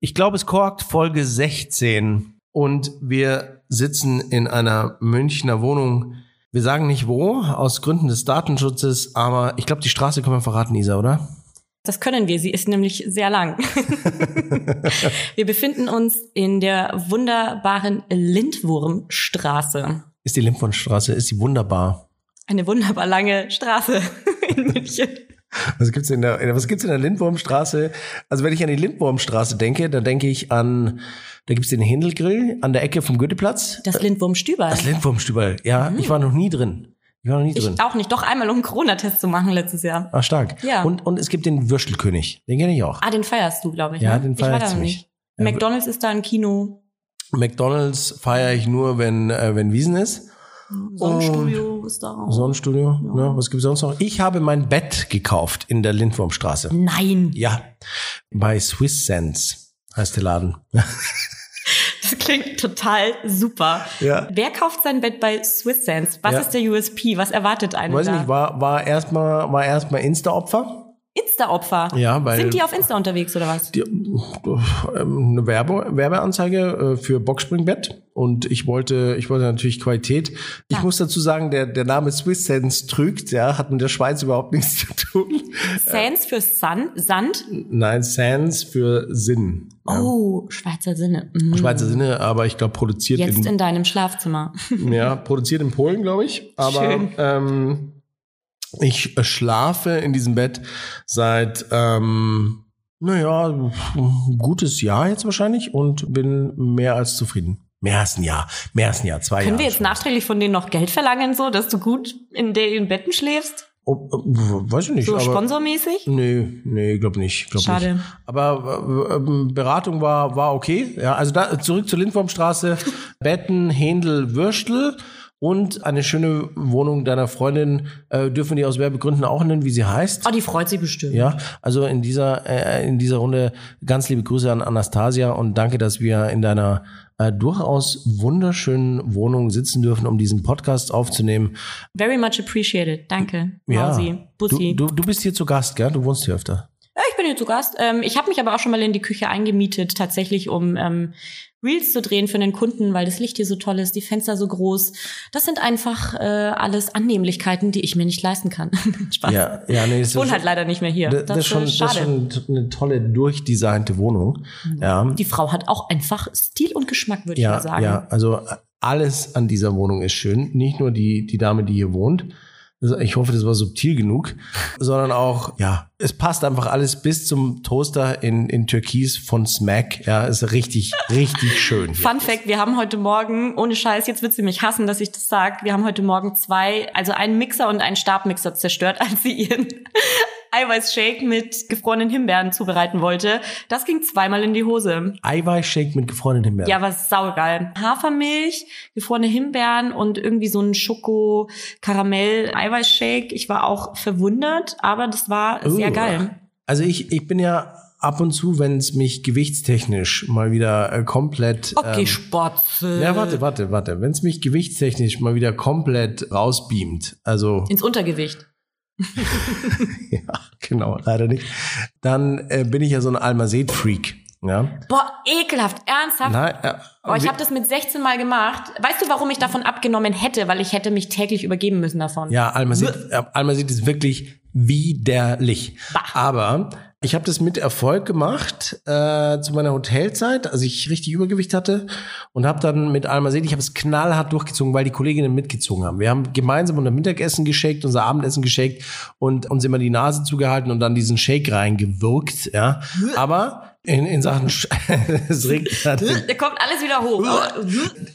Ich glaube, es korkt Folge 16 und wir sitzen in einer Münchner Wohnung. Wir sagen nicht wo, aus Gründen des Datenschutzes, aber ich glaube, die Straße können wir verraten, Isa, oder? Das können wir. Sie ist nämlich sehr lang. wir befinden uns in der wunderbaren Lindwurmstraße. Ist die Lindwurmstraße, ist sie wunderbar. Eine wunderbar lange Straße in München. Was gibt's in der, was gibt's in der Lindwurmstraße? Also wenn ich an die Lindwurmstraße denke, dann denke ich an, da gibt's den Händelgrill an der Ecke vom Goetheplatz. Das Lindwurmstüberl. Das Lindwurmstüberl, ja. Mhm. Ich war noch nie drin. Ich war noch nie drin. Ich auch nicht. Doch einmal, um einen Corona-Test zu machen letztes Jahr. Ah, stark. Ja. Und, und es gibt den Würstelkönig. Den kenne ich auch. Ah, den feierst du, glaube ich. Ja, ne? den ich war feierst da du noch nicht. nicht. McDonalds ist da ein Kino. McDonalds feiere ich nur, wenn, äh, wenn Wiesen ist. Sonnenstudio ist da auch. Sonnenstudio. Ne? Was gibt's sonst noch? Ich habe mein Bett gekauft in der Lindwurmstraße. Nein, Ja. Bei Swiss Sense heißt der Laden. das klingt total super. Ja. Wer kauft sein Bett bei Swiss Sense? Was Ja. ist der USP? Was erwartet einen Weiß ich da? nicht, war, war erstmal, war erstmal Insta-Opfer. Insta-Opfer. Ja, weil- Sind die auf Insta unterwegs oder was? Die, ähm, eine Werbe, Werbeanzeige äh, für Boxspringbett und ich wollte, ich wollte natürlich Qualität. Ich Ja. muss dazu sagen, der, der Name Swiss Sense trügt, ja, hat mit der Schweiz überhaupt nichts zu tun. Sans für Sun, Sand. Nein, Sans für Sinn. Ja. Oh, Schweizer Sinne. Mhm. Schweizer Sinne, aber ich glaube produziert Jetzt in, in deinem Schlafzimmer. ja, produziert in Polen, glaube ich. Aber Schön. ähm, ich äh, schlafe in diesem Bett seit ähm, naja, gutes Jahr jetzt wahrscheinlich und bin mehr als zufrieden. Mehr als ein Jahr, mehr als ein Jahr, zwei Können Jahre. wir jetzt schon. nachträglich von denen noch Geld verlangen, so, dass du gut in den Betten schläfst? Oh, oh, weiß ich nicht. So aber, sponsormäßig? Nee, nee, glaub nicht. Glaub Schade. Nicht. Aber äh, ähm, Beratung war, war okay. Ja, also da, zurück zur Lindwurmstraße. Betten, Händel, Würstel und eine schöne Wohnung deiner Freundin. Äh, dürfen die aus Werbegründen auch nennen, wie sie heißt? Oh, die freut sich bestimmt. Ja, also in dieser, äh, in dieser Runde ganz liebe Grüße an Anastasia und danke, dass wir in deiner äh, durchaus wunderschönen Wohnung sitzen dürfen, um diesen Podcast aufzunehmen. Very much appreciated. Danke. Ja, Mausi. du, Bussi. du, du bist hier zu Gast, gell? Du wohnst hier öfter. Ja, ich bin hier zu Gast. Ähm, ich habe mich aber auch schon mal in die Küche eingemietet, tatsächlich, um ähm, Reels zu drehen für den Kunden, weil das Licht hier so toll ist, die Fenster so groß. Das sind einfach äh, alles Annehmlichkeiten, die ich mir nicht leisten kann. Spaß. Ja, ja, nee, das Ich wohne halt leider nicht mehr hier. Das, das, ist schon, äh, das ist schade. schon eine tolle, durchdesignte Wohnung. Ja, Die Frau hat auch einfach Stil und Geschmack, würde ich ja, mal sagen. ja, also alles an dieser Wohnung ist schön. Nicht nur die, die Dame, die hier wohnt. Also Ich hoffe, das war subtil genug, sondern auch, ja, es passt einfach alles bis zum Toaster in, in Türkis von Smack. Ja, ist richtig, richtig schön. Fun Fact, wir haben heute Morgen, ohne Scheiß, jetzt wird sie mich hassen, dass ich das sage, wir haben heute Morgen zwei, also einen Mixer und einen Stabmixer zerstört, als sie ihren Eiweißshake mit gefrorenen Himbeeren zubereiten wollte. Das ging zweimal in die Hose. Eiweißshake mit gefrorenen Himbeeren. Ja, war saugeil. Hafermilch, gefrorene Himbeeren und irgendwie so ein Schoko-Karamell-Eiweißshake. Ich war auch verwundert, aber das war sehr Uh. geil. Also ich, ich bin ja ab und zu, wenn es mich gewichtstechnisch mal wieder äh, komplett Okay, ähm, Spotzel. Ja, warte, warte, warte. Wenn es mich gewichtstechnisch mal wieder komplett rausbeamt, also Ins Untergewicht. ja, genau, leider nicht, dann äh, bin ich ja so ein Almased-Freak. Ja. Boah, ekelhaft, ernsthaft. Nein, äh, Oh, ich habe das mit 16 Mal gemacht. Weißt du, warum ich davon abgenommen hätte? Weil ich hätte mich täglich übergeben müssen davon. ja, Almased, äh, Almased ist wirklich widerlich. Bah. Aber ich habe das mit Erfolg gemacht äh, zu meiner Hotelzeit, als ich richtig Übergewicht hatte und habe dann mit Almased, ich habe es knallhart durchgezogen, weil die Kolleginnen mitgezogen haben. Wir haben gemeinsam unser Mittagessen geschakt, unser Abendessen geschakt und uns immer die Nase zugehalten und dann diesen Shake reingewirkt. Ja, aber in, in Sachen es regnet gerade. Da kommt alles wieder hoch.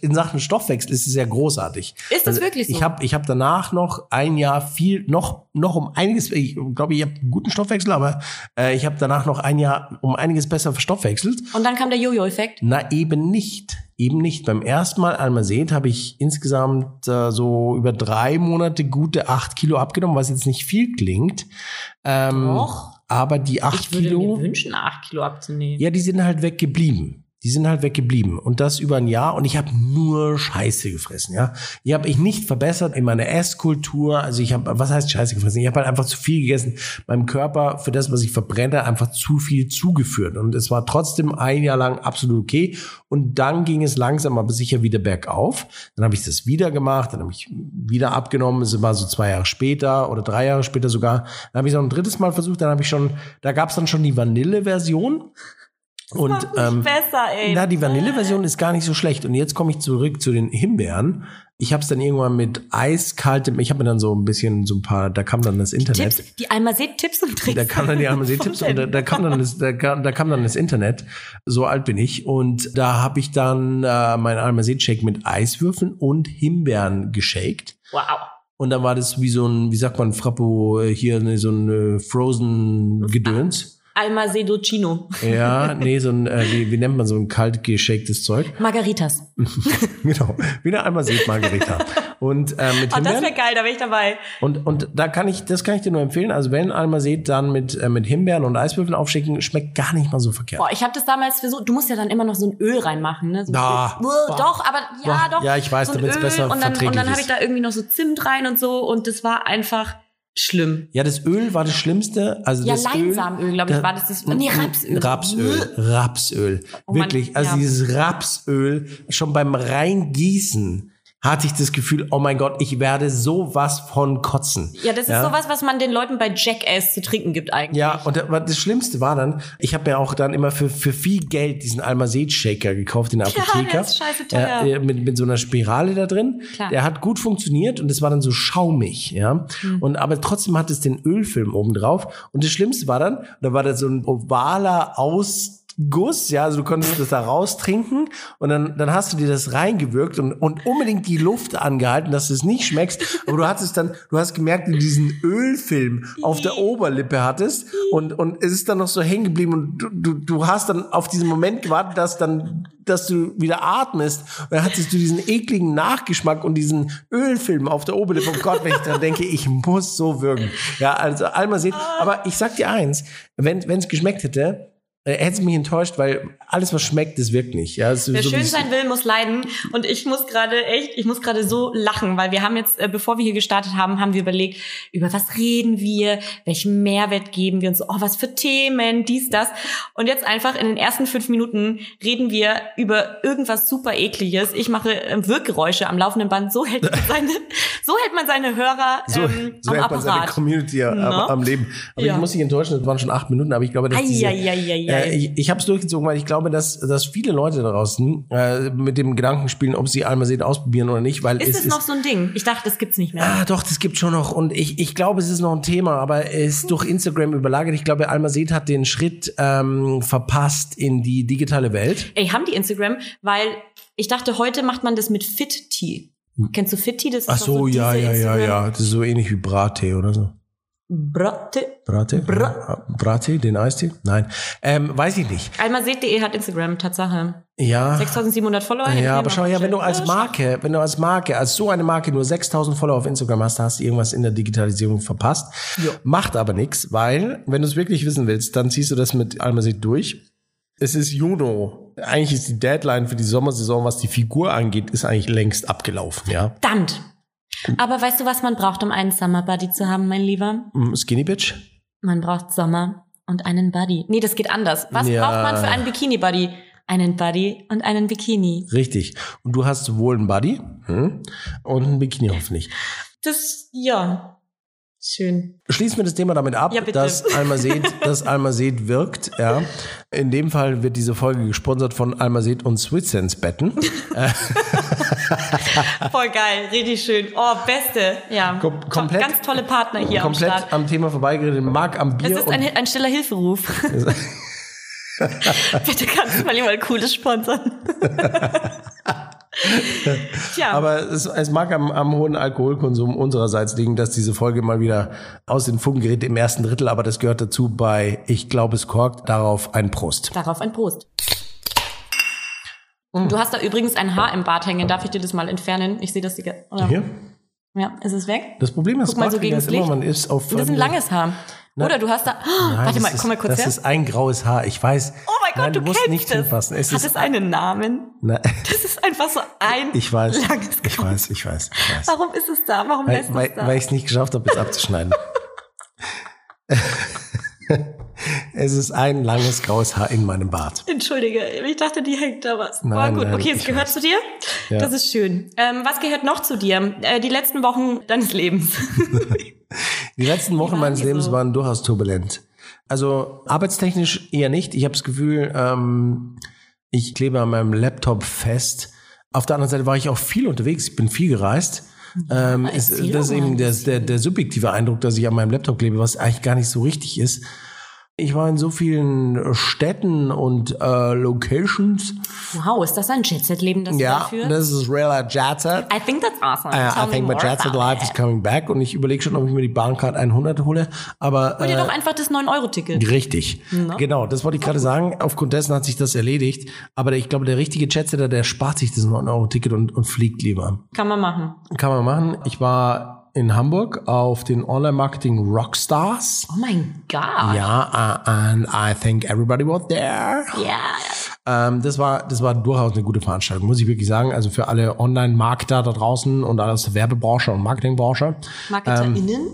in Sachen Stoffwechsel ist es ja großartig. Also Ist das wirklich so? Ich habe ich hab danach noch ein Jahr viel, noch, noch um einiges, ich glaube, ich habe einen guten Stoffwechsel, aber äh, ich habe danach noch ein Jahr um einiges besser verstoffwechselt. Und dann kam der Jojo-Effekt. Na, eben nicht. Eben nicht. Beim ersten Mal Almased habe ich insgesamt äh, so über drei Monate gute acht Kilo abgenommen, was jetzt nicht viel klingt. Ähm, Doch. Aber die acht Ich würde Kilo. mir wünschen, 8 Kilo abzunehmen. Ja, die sind halt weggeblieben. Die sind halt weggeblieben. Und das über ein Jahr. Und ich habe nur Scheiße gefressen, ja. Die habe ich nicht verbessert in meiner Esskultur. Also ich habe, was heißt Scheiße gefressen? Ich habe halt einfach zu viel gegessen. Meinem Körper für das, was ich verbrenne, einfach zu viel zugeführt. Und es war trotzdem ein Jahr lang absolut okay. Und dann ging es langsam aber sicher wieder bergauf. Dann habe ich das wieder gemacht. Dann habe ich wieder abgenommen. Es war so zwei Jahre später oder drei Jahre später sogar. Dann habe ich es noch ein drittes Mal versucht. Dann habe ich schon, da gab es dann schon die Vanille-Version. Und Macht nicht ähm, besser, ey. na, die Vanilleversion ist gar nicht so schlecht. Und jetzt komme ich zurück zu den Himbeeren. Ich habe es dann irgendwann mit eiskaltem, ich habe mir dann so ein bisschen so ein paar, da kam dann das Internet. Tipps, die einmal seht Tipps und Tricks. Da kam dann die Almasee-Tipps und da, da kam dann das, da, kam- da kam dann das Internet. So alt bin ich. Und da habe ich dann äh, meinen Almasee-Shake mit Eiswürfeln und Himbeeren geshaked. Wow. Und dann war das wie so ein, wie sagt man, Frappo, äh, hier ne, so ein äh, Frozen Gedöns. Alma Sedocino. Ja, nee, so ein, äh, wie, wie nennt man so ein kalt geshakedes Zeug? Margaritas. genau, wieder einmal seht Margarita. Und äh, mit Oh, das Himbeeren. wäre geil, da wäre ich dabei. Und, und da kann ich, das kann ich dir nur empfehlen. Also wenn einmal seht, dann mit, äh, mit Himbeeren und Eiswürfeln aufschicken, schmeckt gar nicht mal so verkehrt. Boah, ich habe das damals versucht. Du musst ja dann immer noch so ein Öl reinmachen, ne? So Öl. Boah. doch, aber ja, doch. ja, ich weiß, so damit's Öl besser und dann, verträglich Und dann habe ich da irgendwie noch so Zimt rein und so und das war einfach schlimm. Ja, das Öl war das Schlimmste. Also Ja, das Leinsamöl, glaube ich, da- war das. das nee, Rapsöl. Rapsöl. Rapsöl. Oh Mann, Wirklich. Also ja. dieses Rapsöl, schon beim Reingießen hatte ich das Gefühl, oh mein Gott, ich werde sowas von kotzen. Ja, das ist sowas, was man den Leuten bei Jackass zu trinken gibt eigentlich. Ja, und da- das Schlimmste war dann, ich habe mir auch dann immer für, für viel Geld diesen Almased-Shaker gekauft in der Ja, der ist scheiße teuer. Äh, mit, mit so einer Spirale da drin. Klar. Der hat gut funktioniert und es war dann so schaumig, ja. Hm. Und aber trotzdem hat es den Ölfilm oben drauf. Und das Schlimmste war dann, da war da so ein ovaler Ausguss, ja, also du konntest das da raustrinken und dann, dann hast du dir das reingewirkt und, und unbedingt die Luft angehalten, dass du es nicht schmeckst. Aber du hattest dann, du hast gemerkt, du diesen Ölfilm auf der Oberlippe hattest und, und es ist dann noch so hängen geblieben und du, du, du hast dann auf diesen Moment gewartet, dass dann, dass du wieder atmest und dann hattest du diesen ekligen Nachgeschmack und diesen Ölfilm auf der Oberlippe. Oh Gott, wenn ich dran denke, ich muss so würgen. Ja, also Alma sieht, aber ich sag dir eins, wenn es geschmeckt hätte, hätte es mich enttäuscht, weil alles, was schmeckt, das wirkt nicht. Ja, es Wer so schön sein will, muss leiden. Und ich muss gerade echt, ich muss gerade so lachen, weil wir haben jetzt, äh, bevor wir hier gestartet haben, haben wir überlegt, über was reden wir, welchen Mehrwert geben wir uns, oh, was für Themen, dies, das. Und jetzt einfach in den ersten fünf Minuten reden wir über irgendwas super ekliges. Ich mache ähm, Wirkgeräusche am laufenden Band. So hält man seine, so hält man seine Hörer so, ähm, so am hält man seine Apparat. Community am, Na? am Leben. Aber Ja. ich muss dich enttäuschen, das waren schon acht Minuten, aber ich glaube, dass diese. Äh, ich, ich habe es durchgezogen, weil ich glaube, dass, dass viele Leute da draußen äh, mit dem Gedanken spielen, ob sie Almased ausprobieren oder nicht, weil Ist es es ist noch so ein Ding? Ich dachte, das gibt's nicht mehr. Ah, doch, das gibt schon noch. Und ich, ich glaube, es ist noch ein Thema, aber es ist durch Instagram überlagert. Ich glaube, Almased hat den Schritt ähm, verpasst in die digitale Welt. Ey, haben die Instagram? Weil ich dachte, heute macht man das mit Fit Tea. Kennst du Fit Tea? Das ist Hm. Ach doch so, ja, ja, ja, ja. Das ist so ähnlich wie Brattee oder so. Bratte. Brattee? Bra- Brattee, den Eistee? Nein. Ähm, weiß ich nicht. Almased.de hat Instagram, Tatsache. Ja. 6700 Follower. Ja, aber schau her, wenn du als Marke, wenn du als Marke, als so eine Marke nur 6000 Follower auf Instagram hast, hast du irgendwas in der Digitalisierung verpasst. Macht aber nichts, weil, wenn du es wirklich wissen willst, dann ziehst du das mit Almased durch. Es ist Juni. Eigentlich ist die Deadline für die Sommersaison, was die Figur angeht, ist eigentlich längst abgelaufen, ja. Verdammt. Aber weißt du, was man braucht, um einen Summer Buddy zu haben, mein Lieber? Mm, Skinny Bitch? Man braucht Sommer und einen Buddy. Nee, das geht anders. Was Ja. braucht man für einen Bikini Buddy? Einen Buddy und einen Bikini. Richtig. Und du hast wohl einen Buddy hm? und ein Bikini hoffentlich. Das, ja. Schön. Schließen wir das Thema damit ab, Ja, dass Almased, dass Almased wirkt. Ja. In dem Fall wird diese Folge gesponsert von Almased und Switzens Betten. Voll geil, richtig schön. Oh, beste. Ja. Kom- komplett- Ganz tolle Partner hier am Komplett Start. am Thema vorbeigeredet. Marc am Bier ist und ein, ein stiller Hilferuf. Bitte kannst du mal jemand Cooles sponsern. Tja, aber es, es mag am, am hohen Alkoholkonsum unsererseits liegen, dass diese Folge mal wieder aus den Fugen gerät im ersten Drittel, aber das gehört dazu bei Ich glaube es korkt. Darauf ein Prost. darauf ein Prost. Du hast da übrigens ein Haar im Bart hängen. Darf ich dir das mal entfernen? Ich sehe das Oder? Hier? Ja, ist es weg? Das Problem ist, mal so gegen ist das immer, man ist auf Und das ist ein langes Haar. Nein. Oder du hast da. Oh, Nein, warte das mal, komm mal kurz Das her. ist ein graues Haar, ich weiß. oh mein Gott, Nein, du, musst kennst nicht es. hinfassen. Es Hat ist, es einen Namen? Nein, Das ist einfach so ein ich weiß, langes ich weiß, ich weiß, ich weiß. Warum ist es da? Warum Weil, lässt weil, es da? weil ich es nicht geschafft habe, es abzuschneiden. es ist ein langes graues Haar in meinem Bart. Entschuldige, ich dachte, die hängt da was. Nein, Aber gut, nein, okay, es gehört weiß. zu dir. Ja. Das ist schön. Ähm, was gehört noch zu dir? Äh, die letzten Wochen deines Lebens. Die letzten Wochen meines die Lebens so? waren durchaus turbulent. Also arbeitstechnisch eher nicht. Ich habe das Gefühl, ähm, ich klebe an meinem Laptop fest. Auf der anderen Seite war ich auch viel unterwegs. Ich bin viel gereist. Ähm, es, erzähl das ist eben der, der, der subjektive Eindruck, dass ich an meinem Laptop klebe, was eigentlich gar nicht so richtig ist. Ich war in so vielen Städten und äh, Locations. wow, ist das ein Jet-Set-Leben, das du da Ja, das ist Real Jet Set. I think that's awesome. Uh, I think my more Jet Set about Life is it. coming back und ich überlege schon, ob ich mir die Bahncard 100 hole. Aber Hol dir äh, doch einfach das 9-Euro-Ticket. Richtig. Genau, das wollte ich gerade sagen. Aufgrund dessen hat sich das erledigt. Aber ich glaube, der richtige Jetsetter, der spart sich das 9-Euro-Ticket und, und fliegt lieber. Kann man machen. Kann man machen. Ich war in Hamburg auf den Online-Marketing Rockstars. Oh mein Gott. Ja, uh, and I think everybody was there. Ja. Ähm, das war, das war durchaus eine gute Veranstaltung, muss ich wirklich sagen. Also für alle Online-Marketer da draußen und alle aus der Werbebranche und Marketingbranche. MarketerInnen?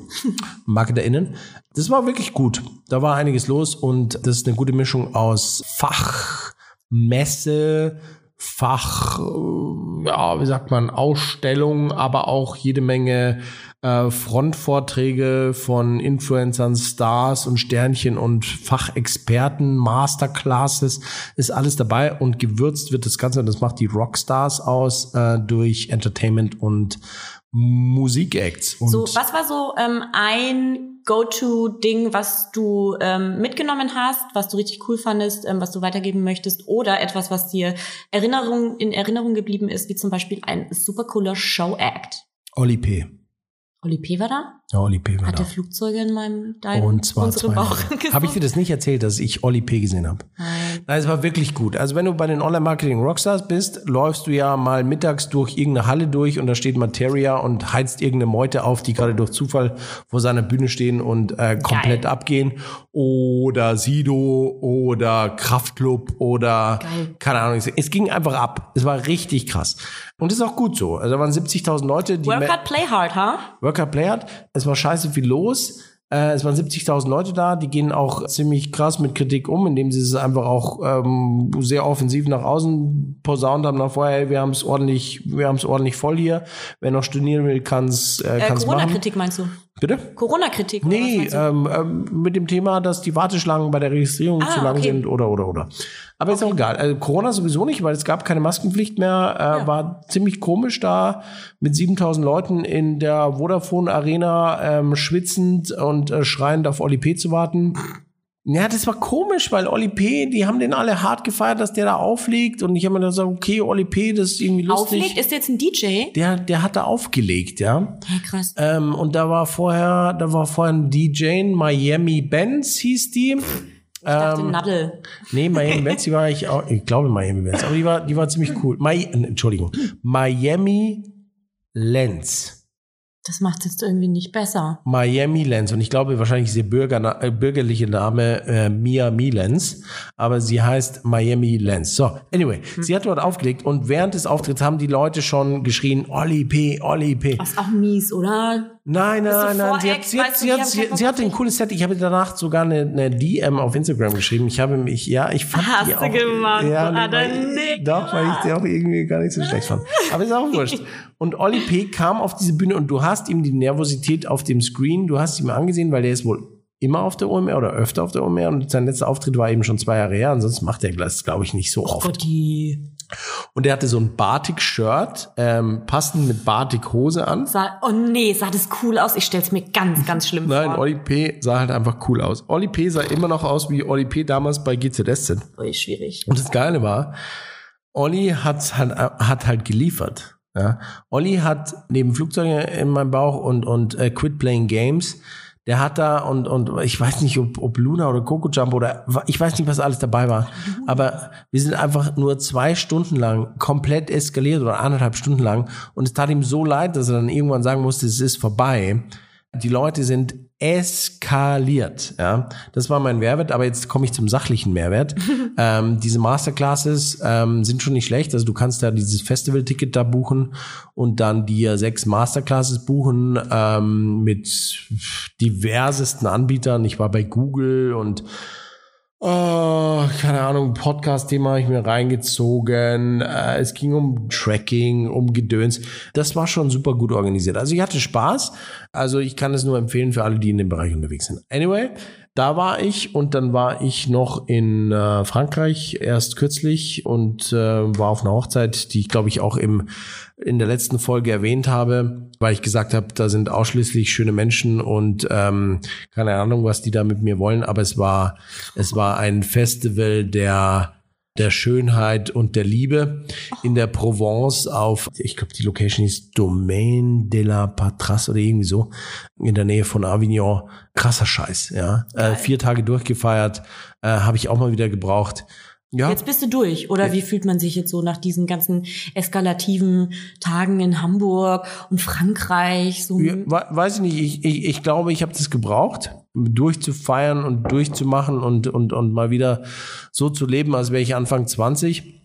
MarketerInnen. Das war wirklich gut. Da war einiges los und das ist eine gute Mischung aus Fachmesse, Fach, ja, wie sagt man, Ausstellung, aber auch jede Menge äh, Frontvorträge von Influencern, Stars und Sternchen und Fachexperten, Masterclasses, ist alles dabei und gewürzt wird das Ganze, und das macht die Rockstars aus, äh, durch Entertainment und Musikacts. Und So, was war so ähm, ein Go-To-Ding, was du ähm, mitgenommen hast, was du richtig cool fandest, ähm, was du weitergeben möchtest, oder etwas, was dir Erinnerung, in Erinnerung geblieben ist, wie zum Beispiel ein super cooler Show-Act. Oli P. Oli P. war da? Ja, Oli P. war Hat da. der Flugzeuge in meinem, deinem, Und zwar. Bauch Habe ich dir das nicht erzählt, dass ich Oli P. gesehen habe? Nein. Nein, es war wirklich gut. Also wenn du bei den Online-Marketing-Rockstars bist, läufst du ja mal mittags durch irgendeine Halle durch und da steht Materia und heizt irgendeine Meute auf, die gerade durch Zufall vor seiner Bühne stehen und äh, komplett abgehen. Oder Sido oder Kraftclub oder Geil. keine Ahnung. Es ging einfach ab. Es war richtig krass. Und das ist auch gut so. Also da waren 70.000 Leute, die... Work hard, play hard, ha? Worker Play hat. Es war scheiße viel los. Äh, es waren 70.000 Leute da, die gehen auch ziemlich krass mit Kritik um, indem sie es einfach auch ähm, sehr offensiv nach außen posaunt haben nach vorher, hey, wir haben es ordentlich, wir haben es ordentlich voll hier. Wer noch studieren will, kann es äh, Äh, kann's machen. Corona-Kritik meinst du? Bitte? Corona-Kritik? Nee, ähm, ähm, mit dem Thema, dass die Warteschlangen bei der Registrierung Ah, zu lang okay. sind oder oder oder. Aber ist auch egal. Also Corona sowieso nicht, weil es gab keine Maskenpflicht mehr. Äh, Ja. War ziemlich komisch da mit 7000 Leuten in der Vodafone Arena ähm, schwitzend und äh, schreiend auf Oli P. zu warten. Ja, das war komisch, weil Oli P., die haben den alle hart gefeiert, dass der da auflegt. Und ich habe mir dann gesagt, okay, Oli P., das ist irgendwie lustig. Auflegt? Ist jetzt ein DJ? Der, der hat da aufgelegt, ja. Hey, krass. Ähm, und da war vorher, da war vorher ein DJ, Miami Benz hieß die. Ich dachte, Ähm, Nadel. nee, Miami Benz, die war ich auch, ich glaube Miami Benz, aber die war, die war ziemlich cool. Mi äh, Entschuldigung, Miami Lenz. Das macht jetzt irgendwie nicht besser. Miami Lenz. Und ich glaube wahrscheinlich ist ihr Bürger, äh, bürgerliche Name äh, Miami Lenz, aber sie heißt Miami Lenz. So, anyway, sie hat dort aufgelegt und während des Auftritts haben die Leute schon geschrien, Oli P., Oli P. Was auch mies, oder? Nein, du nein, nein. Sie hat, sie, hat, du, sie, hat, sie, sie hatte ein cooles Set. Ich habe danach sogar eine, eine DM auf Instagram geschrieben. Ich habe mich, ja, ich fand Hast die du auch, gemacht, ja, Bruder, weil- Nick. Doch, weil ich die auch irgendwie gar nicht so schlecht fand. Aber ist auch wurscht. Und Olli P. kam auf diese Bühne und du hast ihm die Nervosität auf dem Screen, du hast ihm angesehen, weil der ist wohl immer auf der OMR oder öfter auf der OMR und sein letzter Auftritt war eben schon zwei Jahre her, ansonsten macht er das, glaube ich, nicht so Oh oft. Gott, die Und er hatte so ein Batik-Shirt, ähm, passend mit Batik-Hose an. sah, oh nee, sah das cool aus. Ich stell's mir ganz, ganz schlimm Nein, vor. Oli P. sah halt einfach cool aus. Oli P. sah immer noch aus wie Oli P. damals bei GZSZ. Ui, schwierig. Und das Geile war, Olli hat halt, hat halt geliefert. Ja. Olli hat neben Flugzeuge in meinem Bauch und, und äh, Quit Playing Games, der hat da und, und ich weiß nicht, ob, ob Luna oder Coco Jump oder ich weiß nicht, was alles dabei war. Aber wir sind einfach nur zwei Stunden lang komplett eskaliert oder anderthalb Stunden lang. Und es tat ihm so leid, dass er dann irgendwann sagen musste, es ist vorbei. Die Leute sind eskaliert. Ja, das war mein Mehrwert. Aber jetzt komme ich zum sachlichen Mehrwert. ähm, diese Masterclasses ähm, sind schon nicht schlecht. Also du kannst da dieses Festival-Ticket da buchen und dann dir sechs Masterclasses buchen ähm, mit diversesten Anbietern. Ich war bei Google und Oh, keine Ahnung, Podcast-Thema habe ich mir reingezogen. Äh, es ging um Tracking, um Gedöns. Das war schon super gut organisiert. Also ich hatte Spaß. Also ich kann es nur empfehlen für alle, die in dem Bereich unterwegs sind. Anyway, da war ich und dann war ich noch in äh, Frankreich erst kürzlich und äh, war auf einer Hochzeit, die ich glaube ich auch im in der letzten Folge erwähnt habe, weil ich gesagt habe, da sind ausschließlich schöne Menschen und ähm, keine Ahnung, was die da mit mir wollen, aber es war es war ein Festival der der Schönheit und der Liebe in der Provence auf, ich glaube, die Location ist Domaine de la Patras oder irgendwie so, in der Nähe von Avignon. Krasser Scheiß, ja. Äh, vier Tage durchgefeiert, äh, habe ich auch mal wieder gebraucht. Ja. Jetzt bist du durch, oder ja. wie fühlt man sich jetzt so nach diesen ganzen eskalativen Tagen in Hamburg und Frankreich? So ja, weiß ich nicht, ich, ich, ich glaube, ich habe das gebraucht, durchzufeiern und durchzumachen und, und, und mal wieder so zu leben, als wäre ich Anfang 20.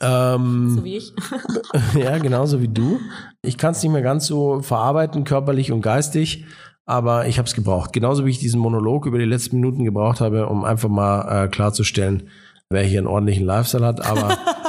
Ähm, so wie ich. ja, genauso wie du. Ich kann es nicht mehr ganz so verarbeiten, körperlich und geistig aber ich habe es gebraucht. Genauso wie ich diesen Monolog über die letzten Minuten gebraucht habe, um einfach mal äh, klarzustellen, wer hier einen ordentlichen Lifestyle hat, aber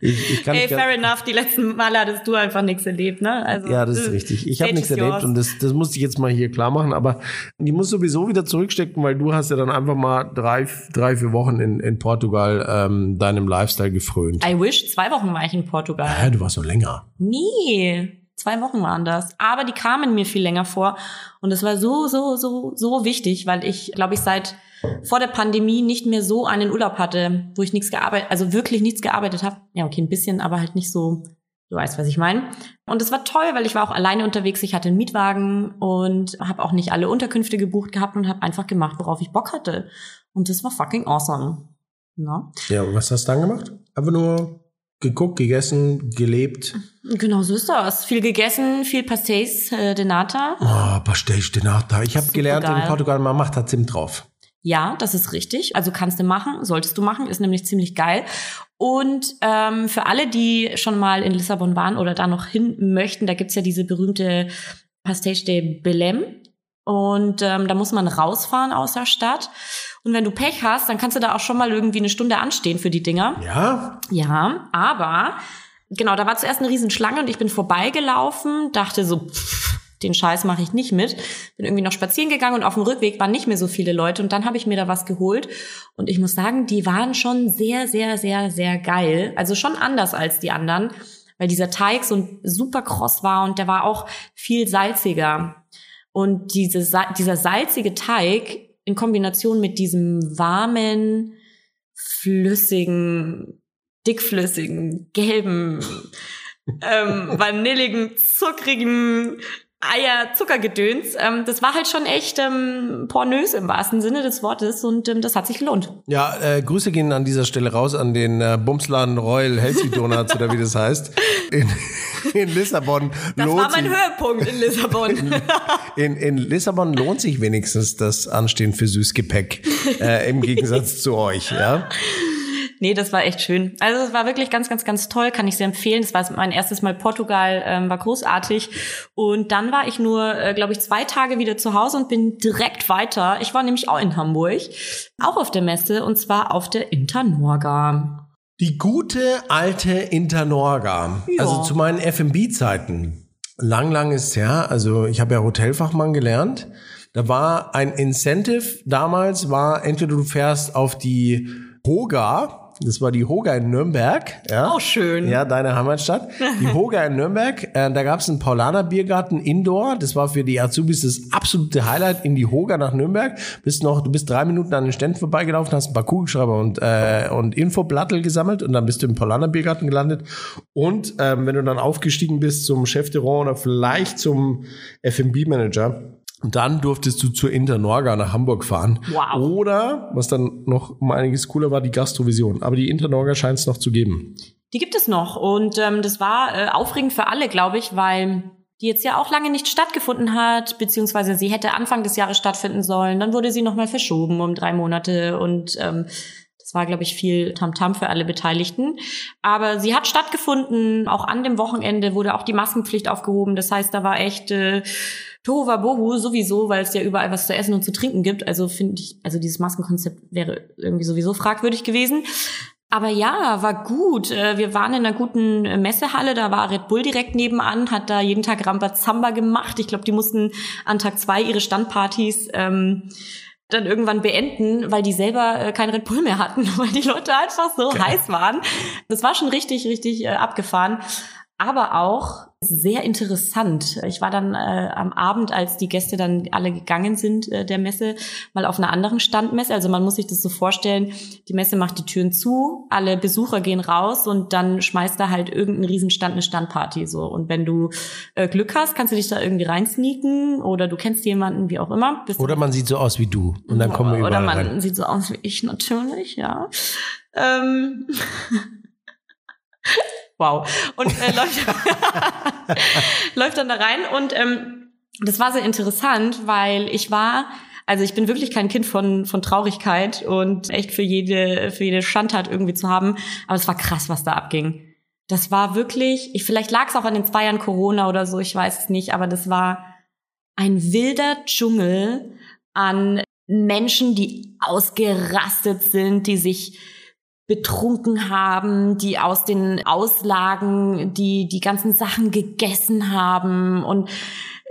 ich, ich kann Hey, fair enough, die letzten Male hattest du einfach nichts erlebt, ne? Also, ja, das ist richtig. Ich habe nichts erlebt yours. und das, das musste ich jetzt mal hier klar machen, aber die muss sowieso wieder zurückstecken, weil du hast ja dann einfach mal drei, drei vier Wochen in, in Portugal ähm, deinem Lifestyle gefrönt. I wish, zwei Wochen war ich in Portugal. Ja, du warst so länger. Nee. Zwei Wochen waren das. Aber die kamen mir viel länger vor. Und es war so, so, so, so wichtig, weil ich, glaube ich, seit vor der Pandemie nicht mehr so einen Urlaub hatte, wo ich nichts gearbeitet, also wirklich nichts gearbeitet habe. Ja, okay, ein bisschen, aber halt nicht so, du weißt, was ich meine. Und es war toll, weil ich war auch alleine unterwegs, ich hatte einen Mietwagen und habe auch nicht alle Unterkünfte gebucht gehabt und habe einfach gemacht, worauf ich Bock hatte. Und das war fucking awesome. Na? Ja, und was hast du dann gemacht? Einfach nur geguckt, gegessen, gelebt. Genau so ist das. Viel gegessen, viel Pastéis äh, de Nata. Oh, Pastéis de Nata. Ich habe gelernt geil. in Portugal, man macht da Zimt drauf. Ja, das ist richtig. Also kannst du machen, solltest du machen, ist nämlich ziemlich geil. Und ähm, für alle, die schon mal in Lissabon waren oder da noch hin möchten, da gibt's ja diese berühmte Pastage de Belém. Und ähm, da muss man rausfahren aus der Stadt. Und wenn du Pech hast, dann kannst du da auch schon mal irgendwie eine Stunde anstehen für die Dinger. Ja. Ja, aber genau, da war zuerst eine Riesenschlange und ich bin vorbeigelaufen, dachte so, pff, den Scheiß mache ich nicht mit. Bin irgendwie noch spazieren gegangen und auf dem Rückweg waren nicht mehr so viele Leute und dann habe ich mir da was geholt und ich muss sagen, die waren schon sehr, sehr, sehr, sehr geil. Also schon anders als die anderen, weil dieser Teig so super kross war und der war auch viel salziger. Und diese, dieser salzige Teig in Kombination mit diesem warmen, flüssigen, dickflüssigen, gelben, ähm, vanilligen, zuckrigen Eier, Zuckergedöns. Ähm, das war halt schon echt ähm, pornös im wahrsten Sinne des Wortes und ähm, das hat sich gelohnt. Ja, äh, Grüße gehen an dieser Stelle raus an den äh, Bumsladen Royal Healthy Donuts oder wie das heißt. In, in Lissabon das lohnt war mein sich, Höhepunkt in Lissabon. in, in Lissabon lohnt sich wenigstens das Anstehen für Süßgepäck äh, im Gegensatz zu euch, ja. Nee, das war echt schön. Also es war wirklich ganz, ganz, ganz toll, kann ich sehr empfehlen. Das war mein erstes Mal Portugal, ähm, war großartig. Und dann war ich nur, äh, glaube ich, zwei Tage wieder zu Hause und bin direkt weiter. Ich war nämlich auch in Hamburg, auch auf der Messe und zwar auf der Internorga. Die gute alte Internorga. Ja. Also zu meinen FMB-Zeiten. Lang, lang ist her. Also ich habe ja Hotelfachmann gelernt. Da war ein Incentive damals, war entweder du fährst auf die Hoga, das war die Hoga in Nürnberg. Ja. Auch schön. Ja, deine Heimatstadt. Die Hoga in Nürnberg. Äh, da gab es einen Paulaner Biergarten Indoor. Das war für die Azubis das absolute Highlight in die Hoga nach Nürnberg. Bist noch, du bist drei Minuten an den Ständen vorbeigelaufen, hast ein paar Kugelschreiber und, äh, und Infoblattel gesammelt und dann bist du im Paulaner Biergarten gelandet. Und ähm, wenn du dann aufgestiegen bist zum Chef de Rang oder vielleicht zum F&B Manager, Und dann durftest du zur Internorga nach Hamburg fahren. Wow. Oder, was dann noch um einiges cooler war, die Gastrovision. Aber die Internorga scheint es noch zu geben. Die gibt es noch. Und ähm, das war äh, aufregend für alle, glaube ich, weil die jetzt ja auch lange nicht stattgefunden hat, beziehungsweise sie hätte Anfang des Jahres stattfinden sollen. Dann wurde sie nochmal verschoben um drei Monate und ähm, das war, glaube ich, viel Tamtam -Tam für alle Beteiligten. Aber sie hat stattgefunden. Auch an dem Wochenende wurde auch die Maskenpflicht aufgehoben. Das heißt, da war echt äh, Tohuwabohu sowieso, weil es ja überall was zu essen und zu trinken gibt. Also finde ich, also dieses Maskenkonzept wäre irgendwie sowieso fragwürdig gewesen. Aber ja, war gut. Äh, wir waren in einer guten Messehalle, da war Red Bull direkt nebenan, hat da jeden Tag Rambazamba gemacht. Ich glaube, die mussten an Tag zwei ihre Standpartys ähm, dann irgendwann beenden, weil die selber äh, kein Red Bull mehr hatten, weil die Leute einfach so okay. heiß waren. Das war schon richtig, richtig äh, abgefahren aber auch sehr interessant. Ich war dann äh, am Abend, als die Gäste dann alle gegangen sind äh, der Messe, mal auf einer anderen Standmesse. Also man muss sich das so vorstellen, die Messe macht die Türen zu, alle Besucher gehen raus und dann schmeißt da halt irgendein Riesenstand eine Standparty so. Und wenn du äh, Glück hast, kannst du dich da irgendwie reinsneaken oder du kennst jemanden, wie auch immer. oder man sieht so aus wie du und dann kommen wir überall Oder man rein. sieht so aus wie ich natürlich, ja. Ähm Wow. Und äh, läuft, läuft dann da rein. Und ähm, das war sehr interessant, weil ich war, also ich bin wirklich kein Kind von, von Traurigkeit und echt für jede, für jede Schandtat irgendwie zu haben. Aber es war krass, was da abging. Das war wirklich, ich, vielleicht lag es auch an den zwei Jahren Corona oder so, ich weiß es nicht, aber das war ein wilder Dschungel an Menschen, die ausgerastet sind, die sich betrunken haben, die aus den Auslagen die die ganzen Sachen gegessen haben und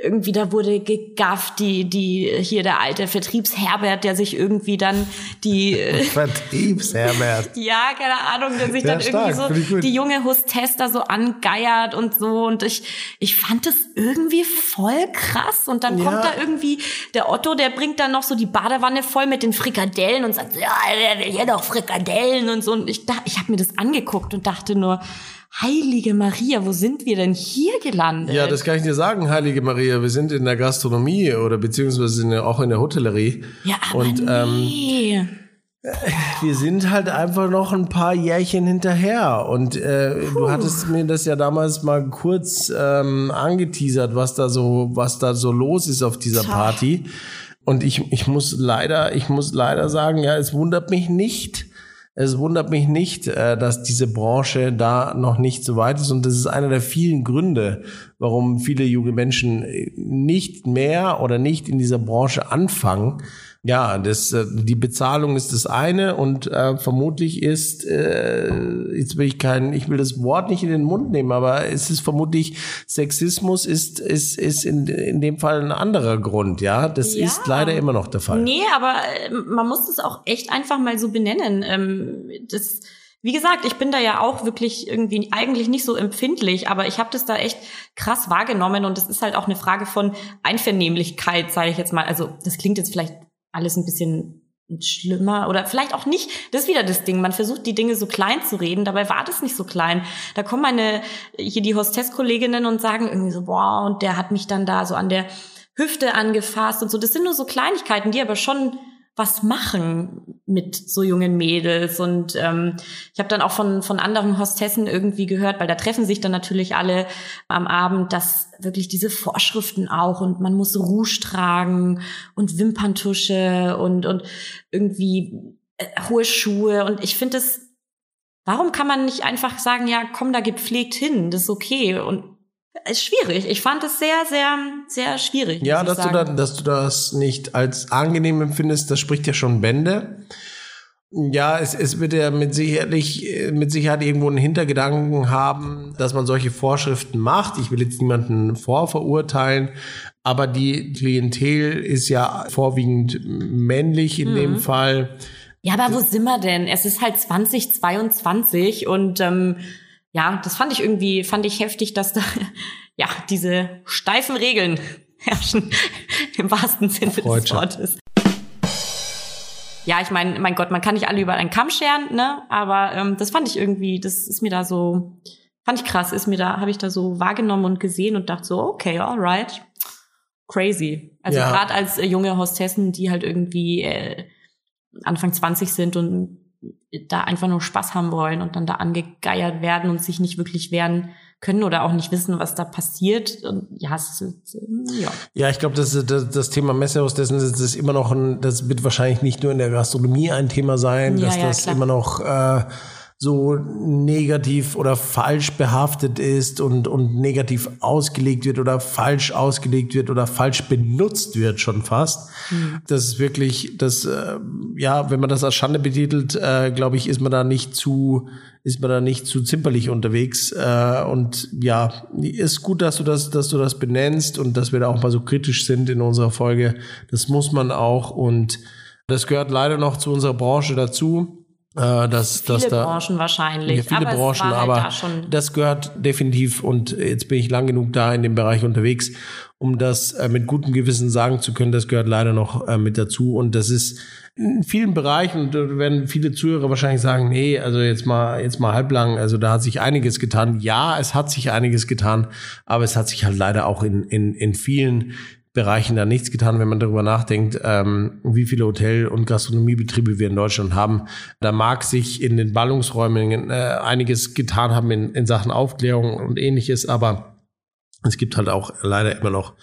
irgendwie da wurde gegafft, die, die, hier der alte Vertriebsherbert, der sich irgendwie dann die. Vertriebsherbert. ja, keine Ahnung, der sich ja, dann stark, irgendwie so die junge Hostess da so angeiert und so. Und ich, ich fand das irgendwie voll krass. Und dann ja. kommt da irgendwie der Otto, der bringt dann noch so die Badewanne voll mit den Frikadellen und sagt, ja, der will hier doch Frikadellen und so. Und ich, ich habe mir das angeguckt und dachte nur, Heilige Maria, wo sind wir denn hier gelandet? Ja, das kann ich dir sagen, Heilige Maria. Wir sind in der Gastronomie oder beziehungsweise in der, auch in der Hotellerie. Ja, aber Und, ähm, nee. Ähm, wir sind halt einfach noch ein paar Jährchen hinterher. Und äh, du hattest mir das ja damals mal kurz ähm, angeteasert, was da so, was da so los ist auf dieser Party. Und ich, ich muss leider, ich muss leider sagen, ja, es wundert mich nicht, es wundert mich nicht, äh, dass diese Branche da noch nicht so weit ist. Und das ist einer der vielen Gründe, warum viele junge Menschen nicht mehr oder nicht in dieser Branche anfangen, ja, das, äh, die Bezahlung ist das eine und äh, vermutlich ist, äh, jetzt will ich kein, ich will das Wort nicht in den Mund nehmen, aber es ist vermutlich, Sexismus ist, ist, ist in, in dem Fall ein anderer Grund, ja. Das ja. ist leider immer noch der Fall. Nee, aber äh, man muss das auch echt einfach mal so benennen. Ähm, das, wie gesagt, ich bin da ja auch wirklich irgendwie eigentlich nicht so empfindlich, aber ich habe das da echt krass wahrgenommen und es ist halt auch eine Frage von Einvernehmlichkeit, sage ich jetzt mal. Also das klingt jetzt vielleicht alles ein bisschen schlimmer oder vielleicht auch nicht. Das ist wieder das Ding. Man versucht die Dinge so klein zu reden, dabei war das nicht so klein. Da kommen meine hier die Hostesskolleginnen und sagen irgendwie so, boah, und der hat mich dann da so an der Hüfte angefasst und so. Das sind nur so Kleinigkeiten, die aber schon was machen mit so jungen Mädels. Und ähm, ich habe dann auch von, von anderen Hostessen irgendwie gehört, weil da treffen sich dann natürlich alle am Abend, dass wirklich diese Vorschriften auch und man muss Rouge tragen und Wimperntusche und, und irgendwie äh, hohe Schuhe. Und ich finde das, warum kann man nicht einfach sagen, ja, komm da gepflegt hin, das ist okay. Und ist schwierig. Ich fand es sehr, sehr, sehr schwierig. Ja, dass du, da, dass du das nicht als angenehm empfindest, das spricht ja schon Bände. Ja, es, es wird ja mit sicherlich, mit Sicherheit irgendwo einen Hintergedanken haben, dass man solche Vorschriften macht. Ich will jetzt niemanden vorverurteilen, aber die Klientel ist ja vorwiegend männlich in mhm. dem Fall. Ja, aber wo sind wir denn? Es ist halt 2022 und ähm, ja, das fand ich irgendwie, fand ich heftig, dass da ja diese steifen Regeln herrschen im wahrsten Sinne des Wortes. Ja, ich meine, mein Gott, man kann nicht alle über einen Kamm scheren, ne? Aber ähm, das fand ich irgendwie, das ist mir da so, fand ich krass, ist mir da, habe ich da so wahrgenommen und gesehen und dachte so, okay, alright. crazy. Also Ja. gerade als äh, junge Hostessen, die halt irgendwie äh, Anfang 20 sind und da einfach nur Spaß haben wollen und dann da angegeiert werden und sich nicht wirklich wehren können oder auch nicht wissen, was da passiert. Und ja, ist, äh, ja. Ja, ich glaube, das, das, das Thema Messehostessen das ist immer noch ein, das wird wahrscheinlich nicht nur in der Gastronomie ein Thema sein, Ja, dass ja, das klar. immer noch äh, so negativ oder falsch behaftet ist und, und negativ ausgelegt wird oder falsch ausgelegt wird oder falsch benutzt wird schon fast. Hm. Das ist wirklich, das, äh, ja, wenn man das als Schande betitelt, äh, glaube ich, ist man da nicht zu, ist man da nicht zu zimperlich unterwegs. Äh, und ja, ist gut, dass du das, dass du das benennst und dass wir da auch mal so kritisch sind in unserer Folge. Das muss man auch und das gehört leider noch zu unserer Branche dazu. Äh, dass, Viele dass da, Branchen wahrscheinlich. ja, viele aber Branchen, halt aber da das gehört definitiv und jetzt bin ich lang genug da in dem Bereich unterwegs, um das äh, mit gutem Gewissen sagen zu können, das gehört leider noch äh, mit dazu und das ist in vielen Bereichen und da werden viele Zuhörer wahrscheinlich sagen, nee, also jetzt mal jetzt mal halblang, also da hat sich einiges getan. Ja, es hat sich einiges getan, aber es hat sich halt leider auch in in in vielen Bereichen da nichts getan, wenn man darüber nachdenkt, ähm, wie viele Hotel- und Gastronomiebetriebe wir in Deutschland haben. Da mag sich in den Ballungsräumen äh, einiges getan haben in, in Sachen Aufklärung und ähnliches, aber es gibt halt auch leider immer noch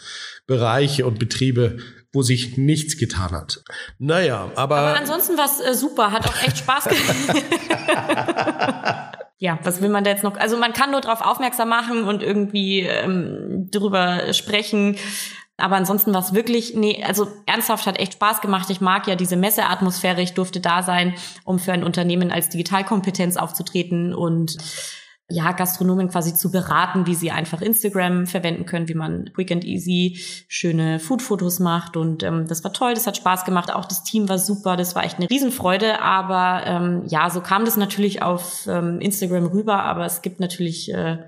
Bereiche und Betriebe, wo sich nichts getan hat. Naja, aber, Aber ansonsten war es äh, super, hat auch echt Spaß gemacht. ja, was will man da jetzt noch? Also man kann nur darauf aufmerksam machen und irgendwie ähm, drüber sprechen. Aber ansonsten war es wirklich, nee, also ernsthaft hat echt Spaß gemacht. Ich mag ja diese Messeatmosphäre. Ich durfte da sein, um für ein Unternehmen als Digitalkompetenz aufzutreten und ja, Gastronomen quasi zu beraten, wie sie einfach Instagram verwenden können, wie man quick and easy schöne Food-Fotos macht. Und ähm, das war toll, das hat Spaß gemacht. Auch das Team war super, das war echt eine Riesenfreude. Aber ähm, ja, so kam das natürlich auf ähm, Instagram rüber. Aber es gibt natürlich, äh,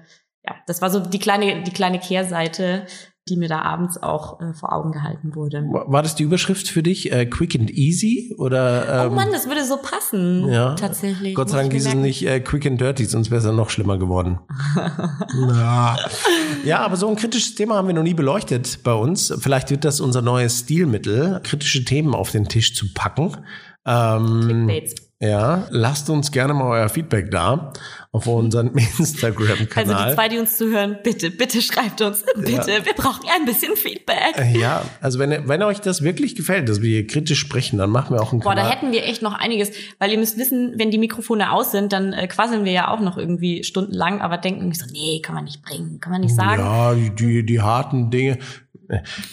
ja, das war so die kleine, die kleine Kehrseite, die mir da abends auch äh, vor Augen gehalten wurde. war das die Überschrift für dich? Äh, quick and easy? Oder, ähm, oh Mann, das würde so passen. ja. Tatsächlich. Gott sei Dank ist es nicht äh, quick and dirty, sonst wäre es ja noch schlimmer geworden. ja. ja, aber so ein kritisches Thema haben wir noch nie beleuchtet bei uns. Vielleicht wird das unser neues Stilmittel, kritische Themen auf den Tisch zu packen. Ähm, Bates. Ja, lasst uns gerne mal euer Feedback da auf unseren Also die Instagram-Kanal. zwei, die uns zuhören, bitte, bitte schreibt uns. Bitte, wir brauchen ein bisschen Feedback. ja, also wenn, wenn euch das wirklich gefällt, dass wir hier kritisch sprechen, dann machen wir auch einen Boah, Kanal. da hätten wir echt noch einiges, weil ihr müsst wissen, wenn die Mikrofone aus sind, dann äh, quasseln wir ja auch noch irgendwie stundenlang, aber denken so, nee, kann man nicht bringen, kann man nicht sagen. Ja, die, die, die harten Dinge.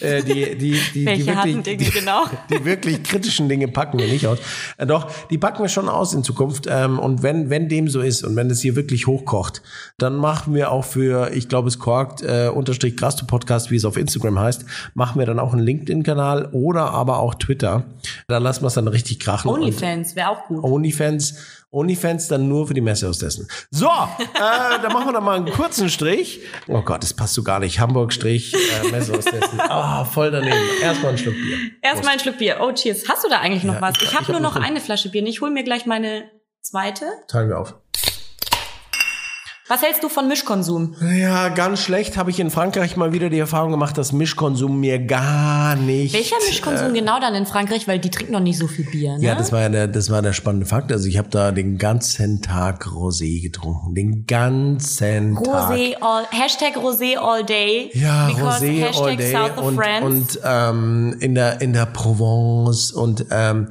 Äh, die, die, die, die wirklich, Dinge, die, genau. Die wirklich kritischen Dinge packen wir nicht aus. Äh, doch, die packen wir schon aus in Zukunft. Ähm, und wenn, wenn dem so ist und wenn es hier wirklich hochkocht, dann machen wir auch für, ich glaube, es korkt, äh, unterstrich Grasto Podcast, wie es auf Instagram heißt, machen wir dann auch einen LinkedIn-Kanal oder aber auch Twitter. Da lassen wir es dann richtig krachen. Onlyfans wäre auch gut. Onlyfans, Onlyfans dann nur für die Messehostessen. So, äh, dann machen wir noch mal einen kurzen Strich. Oh Gott, das passt so gar nicht. Hamburg-Strich, äh, Messehostessen. Ah, voll daneben. Erstmal einen Schluck Bier. Erstmal ein Schluck Bier. Oh, cheers. Hast du da eigentlich noch Ja, was? ich- Ich, habe hab nur noch noch- eine Flasche Bier. Ich hole mir gleich meine zweite. Teilen wir auf. Was hältst du von Mischkonsum? Ja, ganz schlecht habe ich in Frankreich mal wieder die Erfahrung gemacht, dass Mischkonsum mir gar nicht. Welcher Mischkonsum genau dann in Frankreich? Weil die trinken noch nicht so viel Bier, ne? Ja, das war ja der, das war der spannende Fakt. Also ich habe da den ganzen Tag Rosé getrunken. Den ganzen Tag. Rosé all, Hashtag Rosé all day. Ja, Rosé Hashtag all day South of und, France. und ähm, in der in der Provence und ähm,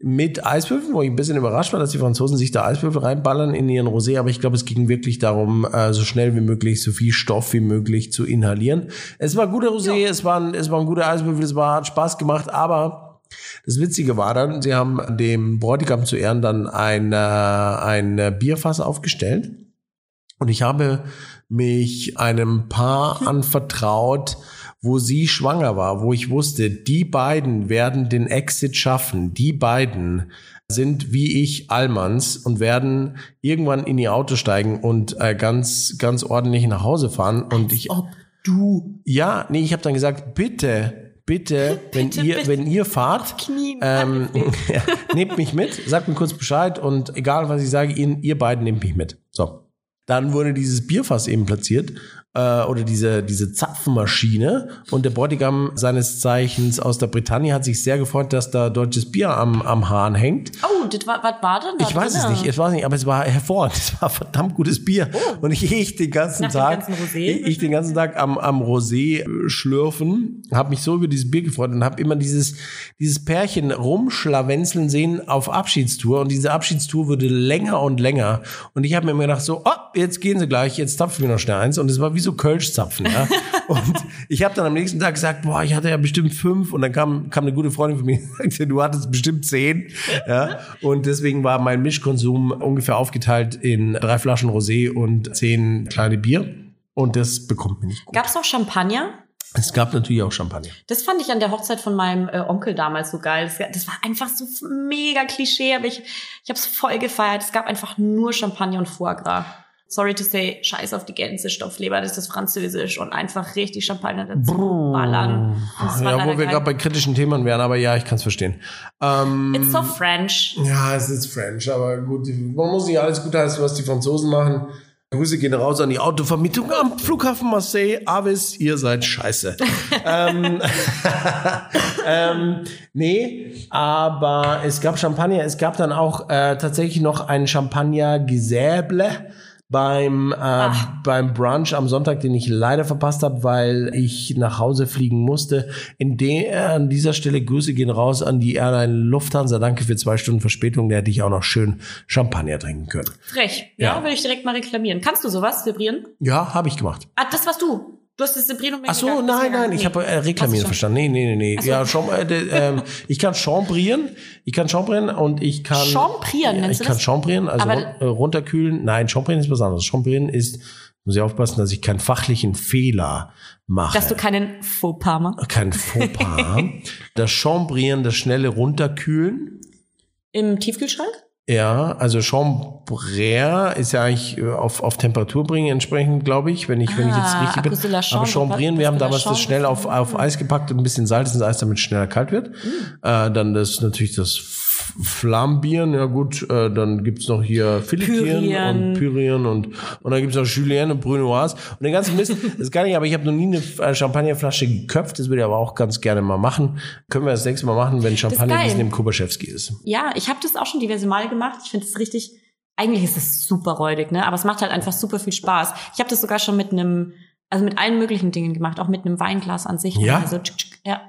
mit Eiswürfeln, wo ich ein bisschen überrascht war, dass die Franzosen sich da Eiswürfel reinballern in ihren Rosé, aber ich glaube, es ging wirklich darum, äh, so schnell wie möglich, so viel Stoff wie möglich zu inhalieren. Es war guter Rosé, es waren es waren gute Eiswürfel, es war hat Spaß gemacht, aber das Witzige war dann, sie haben dem Bräutigam zu Ehren dann ein, äh, ein Bierfass aufgestellt. Und ich habe mich einem Paar anvertraut, wo sie schwanger war, wo ich wusste, die beiden werden den Exit schaffen. Die beiden sind wie ich Allmanns und werden irgendwann in ihr Auto steigen und äh, ganz, ganz ordentlich nach Hause fahren. Und ich, Ob du ja, nee, ich habe dann gesagt, bitte, bitte, wenn Bitte, ihr, bitte. wenn ihr fahrt, ähm, ja, nehmt mich mit, sagt mir kurz Bescheid und egal was ich sage, ihr, ihr beiden nehmt mich mit. So. Dann wurde dieses Bierfass eben platziert. Äh, oder diese, diese Zapfenmaschine. Und der Bräutigam seines Zeichens aus der Bretagne hat sich sehr gefreut, dass da deutsches Bier am, am Hahn hängt. Oh, das war, was war denn da Ich weiß es nicht, ich weiß nicht, aber es war hervorragend. Es war verdammt gutes Bier. Und ich, ich den ganzen Oh. Nach Tag, ganzen ich, ich den ganzen Tag am, am Rosé äh, schlürfen, habe mich so über dieses Bier gefreut und habe immer dieses, dieses Pärchen rumschlawenzeln sehen auf Abschiedstour. Und diese Abschiedstour wurde länger und länger. Und ich habe mir immer gedacht so, oh, jetzt gehen sie gleich, jetzt zapfen wir noch schnell eins. Und es war wie so Kölsch-Zapfen. Ja? und ich habe dann am nächsten Tag gesagt, boah, ich hatte ja bestimmt fünf. Und dann kam, kam eine gute Freundin von mir und sagte, du hattest bestimmt zehn. Ja? Und deswegen war mein Mischkonsum ungefähr aufgeteilt in drei Flaschen Rosé und zehn kleine Bier. Und das bekommt mir nicht gut. Gab's noch Champagner? Es gab natürlich auch Champagner. Das fand ich an der Hochzeit von meinem äh, Onkel damals so geil. Das, das war einfach so mega Klischee, aber ich, ich habe es voll gefeiert. Es gab einfach nur Champagner und Foie Gras. Sorry to say, scheiß auf die Gänse, Stopfleber, das ist das Französisch und einfach richtig Champagner dazu ballern. Das war Ja, wo wir gerade bei kritischen Themen wären, aber ja, ich kann es verstehen. Ähm, It's so French. ja, es ist French, aber gut, man muss nicht alles gut heißen, was die Franzosen machen. Grüße gehen raus an die Autovermietung am Flughafen Marseille. Avis, ihr seid scheiße. ähm, ähm, nee, aber es gab Champagner. Es gab dann auch äh, tatsächlich noch ein Champagner Gesäble beim, äh, beim Brunch am Sonntag, den ich leider verpasst habe, weil ich nach Hause fliegen musste. In der, an dieser Stelle Grüße gehen raus an die Airline Lufthansa. Danke für zwei Stunden Verspätung. Da hätte ich auch noch schön Champagner trinken können. Frech. Ja, Ja. würde ich direkt mal reklamieren. Kannst du sowas, Vibrieren? Ja, habe ich gemacht. Ah, das warst du. Du hast das Vibrieren Ach so, nein, nein, ich habe äh, reklamieren verstanden. Nee, nee, nee, nee. So. Ja, Cham äh, ähm, ich kann chambrieren, ich kann chambrieren und ich kann Chambrieren, ja, ich kann chambrieren, also run äh, runterkühlen. Nein, chambrieren ist was anderes. Chambrieren ist muss ich aufpassen, dass ich keinen fachlichen Fehler mache. Dass du keinen Fauxpas machst. kein Fauxpas. das Chambrieren, das schnelle Runterkühlen. Im Tiefkühlschrank? Ja, also Chambrier ist ja eigentlich äh, auf, auf Temperatur bringen entsprechend, glaube ich, wenn ich, wenn ich jetzt Ah, richtig bin. La Aber Chambre, Chambrieren, wir haben damals das Chambre schnell auf, auf Eis gepackt und ein bisschen Salz ins Eis, damit es schneller kalt wird. Mm. Äh, dann das natürlich das Flambieren, ja gut, äh, dann gibt's noch hier Filetieren Pürieren. und Pürieren und, und dann gibt's noch Julienne und Brunoise und den ganzen Mist. das kann ich, aber ich habe noch nie eine äh, Champagnerflasche geköpft, das würde ich aber auch ganz gerne mal machen. Können wir das nächste Mal machen, wenn Champagner bisschen im Kubaschewski ist. Ja, ich habe das auch schon diverse Male gemacht. Ich finde es richtig. Eigentlich ist es super räudig, ne? Aber es macht halt einfach super viel Spaß. Ich habe das sogar schon mit einem, also mit allen möglichen Dingen gemacht, auch mit einem Weinglas an sich. Ja? Also, tsch, tsch, ja.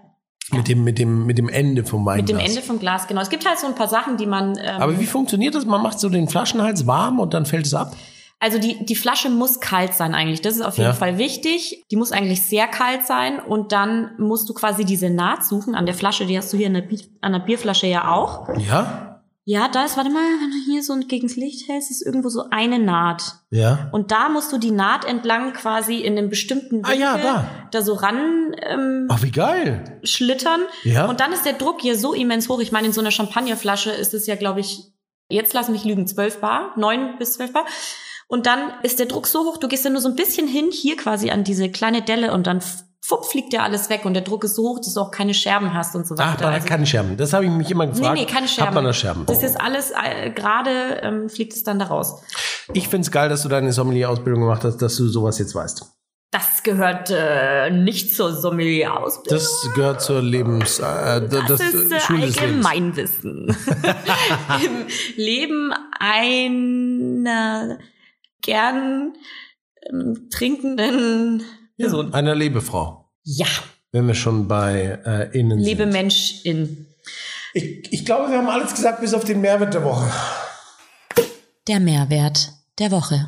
Mit dem, mit dem, mit dem Ende vom Weinglas. Mit dem Ende vom Glas, genau. Es gibt halt so ein paar Sachen, die man. Ähm, Aber wie funktioniert das? Man macht so den Flaschenhals warm und dann fällt es ab? Also die, die Flasche muss kalt sein eigentlich. Das ist auf jeden Ja. Fall wichtig. Die muss eigentlich sehr kalt sein und dann musst du quasi diese Naht suchen an der Flasche. Die hast du hier der an der Bierflasche ja auch. Ja? Ja, da ist, warte mal, wenn du hier so gegens Licht hältst, ist irgendwo so eine Naht. Ja. Und da musst du die Naht entlang quasi in einem bestimmten Ah Winkel ja, da. da so ran ähm, Ach, wie geil. schlittern. Ja. Und dann ist der Druck hier so immens hoch. Ich meine, in so einer Champagnerflasche ist es ja, glaube ich, jetzt lass mich lügen, 12 Bar, 9 bis 12 Bar. Und dann ist der Druck so hoch, du gehst ja nur so ein bisschen hin, hier quasi an diese kleine Delle und dann fupp, fliegt dir alles weg und der Druck ist so hoch, dass du auch keine Scherben hast und so Ach, weiter. man hat Also- keine Scherben. Das habe ich mich immer Nee, gefragt. nee, keine Scherben. Hat man da Scherben? Das ist alles äh, gerade, ähm, fliegt es dann da raus. Ich find's geil, dass du deine Sommelier-Ausbildung gemacht hast, dass du sowas jetzt weißt. Das gehört äh, nicht zur Sommelier-Ausbildung. Das gehört zur Lebens... Äh, das, Das, ist äh, Schule. Allgemeinwissen. Im Leben einer gern ähm, trinkenden Person. Einer Lebefrau. Ja, Wenn wir schon bei äh, innen liebe sind. Menschin. Ich, ich glaube, wir haben alles gesagt, bis auf den Mehrwert der Woche. Der Mehrwert der Woche.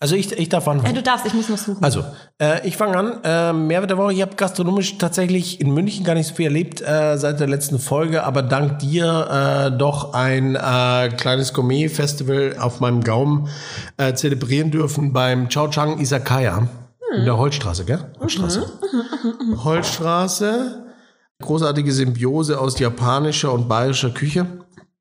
Also ich, ich darf anfangen. Ja, du darfst, ich muss noch suchen. Also, äh, ich fange an. Äh, Mehrwert der Woche. Ich habe gastronomisch tatsächlich in München gar nicht so viel erlebt äh, seit der letzten Folge, aber dank dir äh, doch ein äh, kleines Gourmet-Festival auf meinem Gaumen äh, zelebrieren dürfen beim Chao Chang Isakaya in der Holzstraße, gell? Holzstraße. Holzstraße. Großartige Symbiose aus japanischer und bayerischer Küche.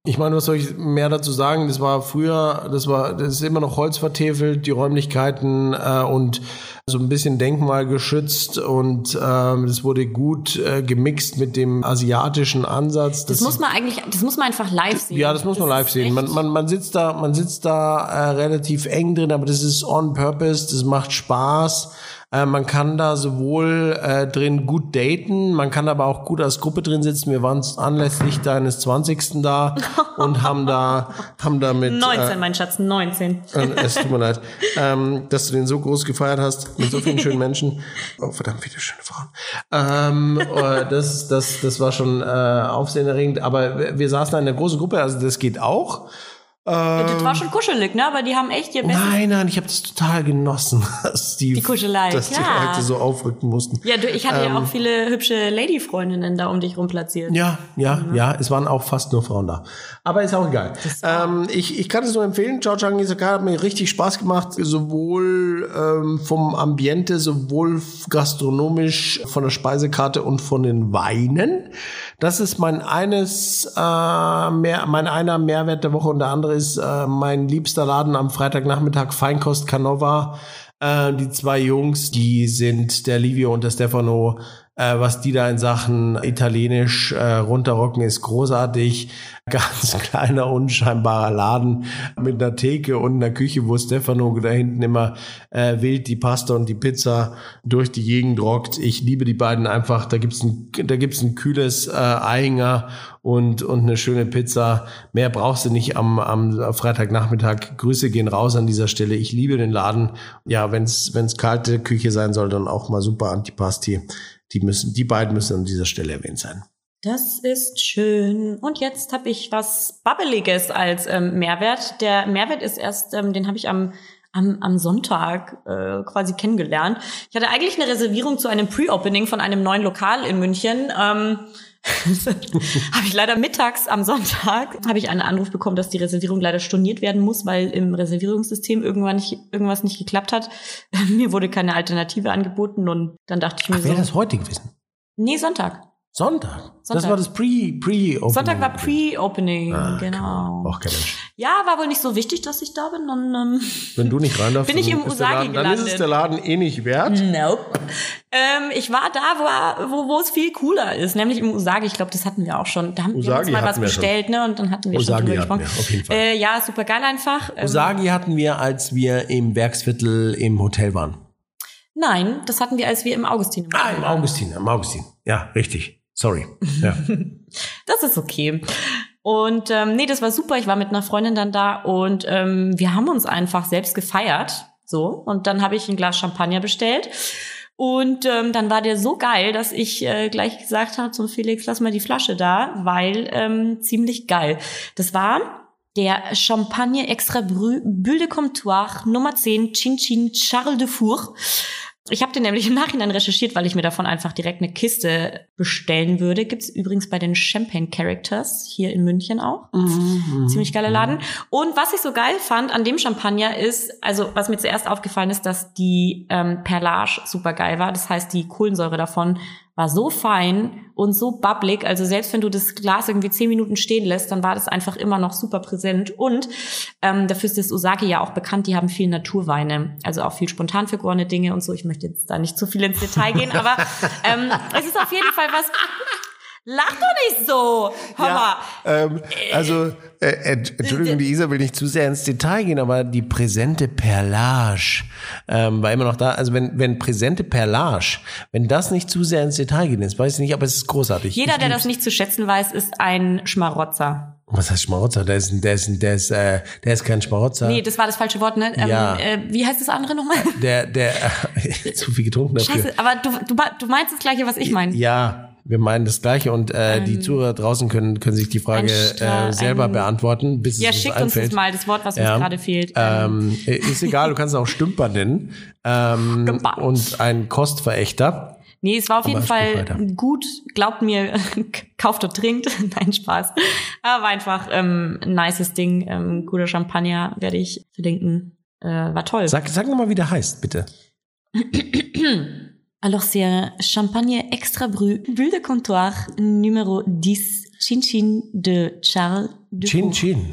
Ich meine, was soll ich mehr dazu sagen? Das war früher, das war, das ist immer noch Holz vertäfelt, die Räumlichkeiten äh, und so ein bisschen denkmalgeschützt und ähm, das wurde gut äh, gemixt mit dem asiatischen Ansatz. Das, das muss man eigentlich, das muss man einfach live sehen. Ja, das muss das man live sehen. Man, man, man sitzt da, man sitzt da äh, relativ eng drin, aber das ist on purpose, das macht Spaß. Äh, man kann da sowohl äh, drin gut daten, man kann aber auch gut als Gruppe drin sitzen. Wir waren anlässlich deines 20. da und haben da, haben da mit. 19, äh, mein Schatz, 19. Äh, es tut mir leid, ähm, dass du den so groß gefeiert hast mit so vielen schönen Menschen. Oh, verdammt, viele schöne Frauen. Ähm, äh, das, das, das war schon äh, aufsehenerregend, aber wir saßen da in einer großen Gruppe, also das geht auch. Ja, das war schon kuschelig, ne? Aber die haben echt ihr Bestes. Nein, nein, ich habe das total genossen, dass die, die Kuschelei, dass ja. die Leute so aufrücken mussten. Ja, du, ich hatte ähm, ja auch viele hübsche Lady-Freundinnen da um dich rum platziert. Ja, ja, mhm. ja, es waren auch fast nur Frauen da. Aber ist auch egal. Ähm, ich, ich kann es nur empfehlen. Chao Chang Isaka hat mir richtig Spaß gemacht, sowohl ähm, vom Ambiente, sowohl gastronomisch, von der Speisekarte und von den Weinen. Das ist mein eines, äh, mehr, mein einer Mehrwert der Woche und der andere ist äh, mein liebster Laden am Freitagnachmittag Feinkost Canova. Äh, die zwei Jungs, die sind der Livio und der Stefano äh, was die da in Sachen Italienisch äh, runterrocken, ist großartig. Ganz kleiner, unscheinbarer Laden mit einer Theke und einer Küche, wo Stefano da hinten immer äh, wild die Pasta und die Pizza durch die Gegend rockt. Ich liebe die beiden einfach. Da gibt's ein, da gibt's ein kühles äh, Einger und, und eine schöne Pizza. Mehr brauchst du nicht am, am Freitagnachmittag. Grüße gehen raus an dieser Stelle. Ich liebe den Laden. Ja, wenn's wenn's kalte Küche sein soll, dann auch mal super Antipasti. Die müssen, die beiden müssen an dieser Stelle erwähnt sein. Das ist schön. Und jetzt habe ich was Babbeliges als ähm, Mehrwert. Der Mehrwert ist erst, ähm, den habe ich am am, am Sonntag äh, quasi kennengelernt. Ich hatte eigentlich eine Reservierung zu einem Pre-Opening von einem neuen Lokal in München. Ähm, habe ich leider mittags am Sonntag habe ich einen Anruf bekommen, dass die Reservierung leider storniert werden muss, weil im Reservierungssystem irgendwann nicht, irgendwas nicht geklappt hat. mir wurde keine Alternative angeboten und dann dachte ich mir Ach, so. Wäre das heute gewesen? Nee, Sonntag. Sonntag. Sonntag. Das war das Pre-Opening. Pre Sonntag war Pre-Opening, ah, genau. Auch kein Mensch. Ja, war wohl nicht so wichtig, dass ich da bin. Dann, ähm, Wenn du nicht rein darfst, bin ich im Usagi Laden, gelandet. Dann ist es der Laden eh nicht wert. Nope. Ähm, ich war da, wo, wo, wo es viel cooler ist, nämlich im Usagi. Ich glaube, das hatten wir auch schon. Da haben Usagi wir uns mal was bestellt, schon. ne? Und dann hatten wir Usagi schon drüber gesprochen. Wir, auf jeden Fall. Äh, ja, super geil einfach. Ähm, Usagi hatten wir, als wir im Werksviertel im Hotel waren. Nein, das hatten wir, als wir im Augustin. Im ah, im Augustin, im Augustin. Ja, richtig. Sorry. Ja. das ist okay. Und ähm, nee, das war super. Ich war mit einer Freundin dann da und ähm, wir haben uns einfach selbst gefeiert. So. Und dann habe ich ein Glas Champagner bestellt. Und ähm, dann war der so geil, dass ich äh, gleich gesagt habe zum Felix, lass mal die Flasche da, weil ähm, ziemlich geil. Das war der Champagner Extra Brü Bulle de Comptoir Nummer 10 Chin Chin Charles de Four. Ich habe den nämlich im Nachhinein recherchiert, weil ich mir davon einfach direkt eine Kiste bestellen würde. Gibt's übrigens bei den Champagne Characters hier in München auch. Mhm, Ziemlich geiler Laden. Und was ich so geil fand an dem Champagner ist, also was mir zuerst aufgefallen ist, dass die ähm, Perlage super geil war. Das heißt, die Kohlensäure davon war so fein und so bubblig. Also selbst wenn du das Glas irgendwie zehn Minuten stehen lässt, dann war das einfach immer noch super präsent. Und ähm, dafür ist das Osaki ja auch bekannt, die haben viel Naturweine, also auch viel spontan vergorene Dinge und so. Ich möchte jetzt da nicht zu viel ins Detail gehen, aber ähm, es ist auf jeden Fall was. Lach doch nicht so, Hör ja, ähm, also, äh, Entschuldigung, die Isa will nicht zu sehr ins Detail gehen, aber die präsente Perlage ähm, war immer noch da. Also wenn, wenn präsente Perlage, wenn das nicht zu sehr ins Detail geht, ist, weiß ich nicht, aber es ist großartig. Jeder, der das nicht zu schätzen weiß, ist ein Schmarotzer. Was heißt Schmarotzer? Der ist, der ist, der ist, äh, der ist kein Schmarotzer. Nee, das war das falsche Wort, ne? Ähm, ja. Äh, wie heißt das andere nochmal? Der, der, äh, zu viel getrunken dafür. Scheiße, aber du, du, du meinst das Gleiche, was ich meine. Ja, wir meinen das Gleiche und äh, ähm, die Zuhörer draußen können, können sich die Frage äh, selber ein, beantworten, bis ja, es schickt uns das mal, das Wort, was ja. uns gerade fehlt. Ähm, ist egal, du kannst es auch Stümper nennen. Ähm, Stümper. Und ein Kostverächter. Nee, es war auf jeden Fall gut. Glaubt mir, kauft und trinkt. Nein, Spaß. Aber war einfach ähm, ein nices Ding. Ähm, guter Champagner werde ich verlinken. Äh, war toll. Sag, sag nochmal, wie der heißt, bitte. Alors c'est un champagne extra brut, bulle de comptoir numéro 10, Chin Chin de Charles de Chin Chin.